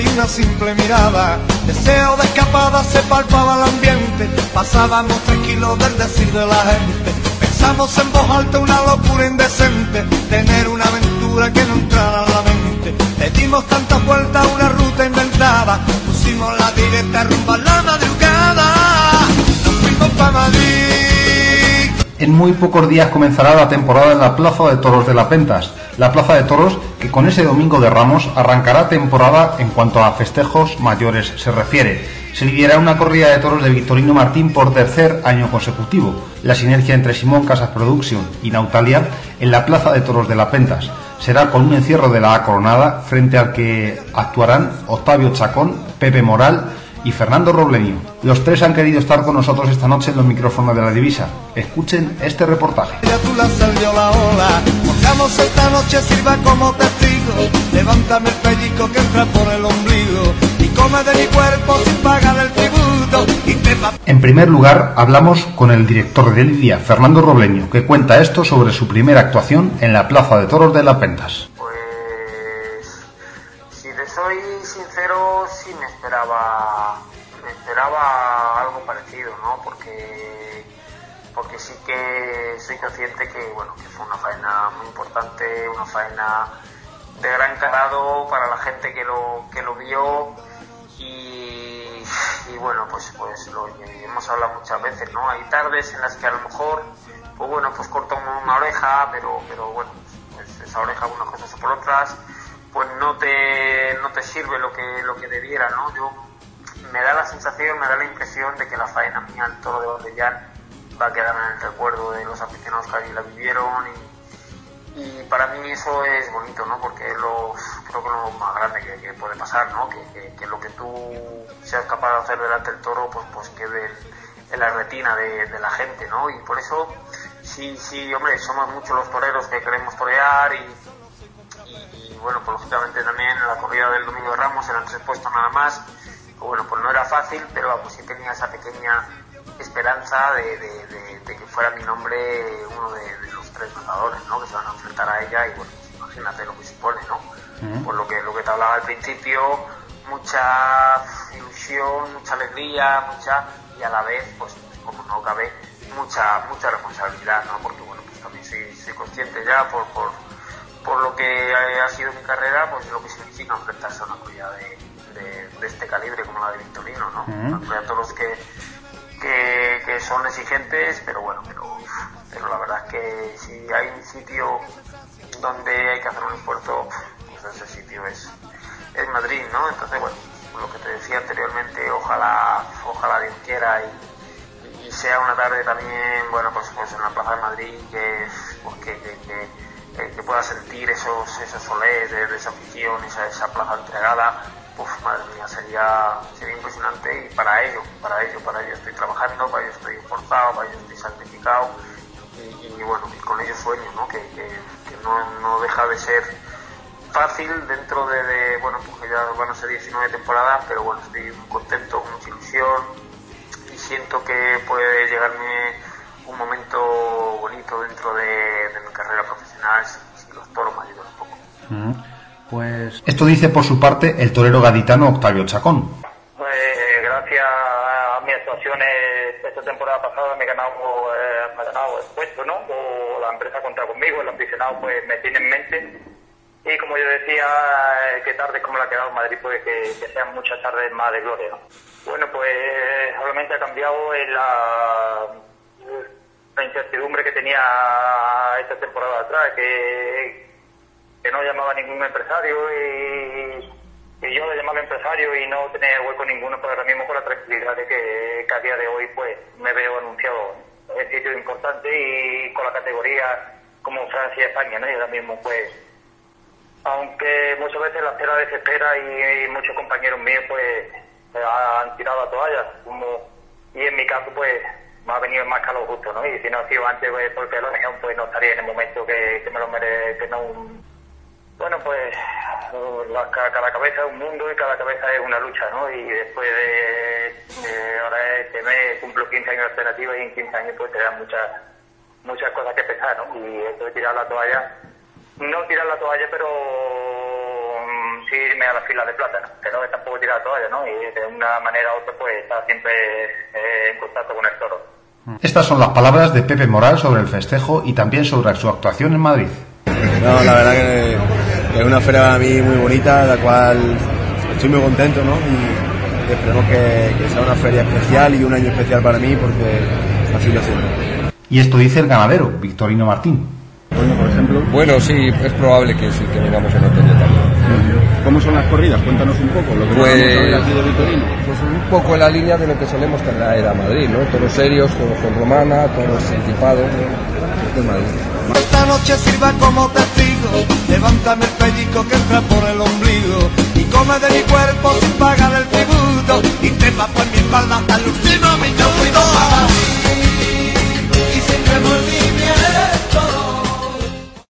y una simple mirada. Deseo de escapada se palpaba el ambiente. Pasábamos tranquilos del decir de la gente. Pensamos en voz alta una locura indecente. Tener una aventura que no entrara a la mente. Le dimos tantas vueltas a una ruta inventada. Pusimos la directa rumbo a la madrugada. Nos fuimos para Madrid. En muy pocos días comenzará la temporada en la Plaza de Toros de la Pentas, la Plaza de Toros que con ese domingo de Ramos arrancará temporada en cuanto a festejos mayores se refiere. Se lidiará una corrida de toros de Victorino Martín por tercer año consecutivo. La sinergia entre Simón Casas Production y Nautalia en la Plaza de Toros de la Pentas será con un encierro de la Coronada frente al que actuarán Octavio Chacón, Pepe Moral y Fernando Robleño. Los tres han querido estar con nosotros esta noche en los micrófonos de la divisa. Escuchen este reportaje. Esta noche sirva como testigo. Levántame el pellico que entra por el ombligo. Y come de mi cuerpo sin pagar el tributo. Y te En primer lugar, hablamos con el director de Lidia, Fernando Robleño, que cuenta esto sobre su primera actuación en la Plaza de Toros de la Pentas. Pues si te soy sincero, sí me esperaba me esperaba algo parecido, ¿no? Porque que soy consciente que bueno, que fue una faena muy importante, una faena de gran calado para la gente que lo que lo vio y, y bueno, pues pues lo hemos hablado muchas veces, ¿no? Hay tardes en las que a lo mejor pues bueno, pues corto una oreja, pero pero bueno, pues esa oreja unas cosas o por otras, pues no te, no te sirve lo que, lo que debiera, ¿no? Yo, me da la sensación, me da la impresión de que la faena mía, el toro de va a quedar en el recuerdo de los aficionados que allí la vivieron y, para mí eso es bonito, ¿no? Porque lo, creo que lo más grande que, puede pasar, ¿no? Que, lo que tú seas capaz de hacer delante del toro, pues, pues quede en la retina de, la gente, ¿no? Y por eso, sí, sí, hombre, somos muchos los toreros que queremos torear y, y, bueno, pues lógicamente también en la corrida del Domingo de Ramos eran tres puestos nada más. Pues bueno, pues no era fácil, pero vamos, sí tenía esa pequeña esperanza de, de- de- de que fuera mi nombre uno de, los tres matadores, ¿no? Que se van a enfrentar a ella y bueno, pues imagínate lo que supone, ¿no? Por lo que, lo que te hablaba al principio, mucha ilusión, mucha alegría, mucha, y a la vez, pues, pues, como no cabe, mucha, mucha responsabilidad, ¿no? Porque bueno, pues también soy, soy consciente ya por, por, por lo que ha sido mi carrera, pues lo que significa enfrentarse a una corrida de, de, de este calibre como la de Victorino, ¿no? De toros que, que, que son exigentes, pero bueno, pero, pero la verdad es que si hay un sitio donde hay que hacer un esfuerzo, pues ese sitio es, es Madrid, ¿no? Entonces, bueno, lo que te decía anteriormente, ojalá, ojalá Dios quiera y, sea una tarde también, bueno, pues, pues en la Plaza de Madrid que, pues que, que, pueda sentir esos, esos de esa afición, esa, esa plaza entregada, Uf, madre mía, sería, sería impresionante y para ello, para ello, para ello estoy trabajando, para ello estoy esforzado, para ello estoy sacrificado y, bueno, y con ello sueño, ¿no? Que, que, no, no deja de ser fácil dentro de, de, bueno, porque ya van a ser 19 temporadas, pero bueno, estoy muy contento, con mucha ilusión y siento que puede llegarme un momento bonito dentro de, de mi carrera profesional si, si los toros me ayudan un poco. Pues esto dice por su parte el torero gaditano Octavio Chacón. Pues gracias a mis actuaciones esta temporada pasada me he ganado, eh, me he ganado el puesto, ¿no? O la empresa cuenta conmigo, el aficionado pues me tiene en mente. Y como yo decía, eh, que tarde como la ha quedado Madrid, pues que, que sean muchas tardes más de gloria, ¿no? Bueno, pues solamente ha cambiado en la, la incertidumbre que tenía esta temporada atrás, que, que no llamaba a ningún empresario y, yo le llamaba empresario y no tenía hueco ninguno, pero ahora mismo con la tranquilidad de que, que a día de hoy pues me veo anunciado en sitios importantes y con la categoría como Francia y España, ¿no? Y ahora mismo pues, aunque muchas veces la espera desespera y, muchos compañeros míos pues han tirado la toalla, como, y en mi caso pues me ha venido más calor justo, ¿no? Y si no ha sido antes pues, porque lo dejé, pues no estaría en el momento que, que me lo merece, que no bueno, pues la, ca- cada cabeza es un mundo y cada cabeza es una lucha, ¿no? Y después de, de ahora este mes cumplo 15 años de alternativa y en 15 años pues te dan muchas muchas cosas que pensar, ¿no? Y esto de tirar la toalla, no tirar la toalla, pero mm, sí irme a la fila de plátano, que no, tampoco tirar toalla, ¿no? Y de una manera u otra, pues estar siempre eh, en contacto con el toro. Estas son las palabras de Pepe Moral sobre el festejo y también sobre su actuación en Madrid. No, la verdad que, es una feria para mí muy bonita, la cual estoy muy contento, ¿no? Y esperemos que, que sea una feria especial y un año especial para mí porque así lo siento. Y esto dice el ganadero, Victorino Martín. Bueno, por ejemplo. Bueno, sí, es probable que sí, que vengamos en otoño también. ¿Cómo son las corridas? Cuéntanos un poco lo que Pues- a aquí de Vitorino. Pues un poco en la línea de lo que solemos traer a Madrid, ¿no? Toros serios, toros con romana, toros anticipados, ¿no? de Madrid. Esta noche sirva como testigo, levántame el pellico que entra por el ombligo y come de mi cuerpo sin pagar el tributo. Y te por mi espalda hasta el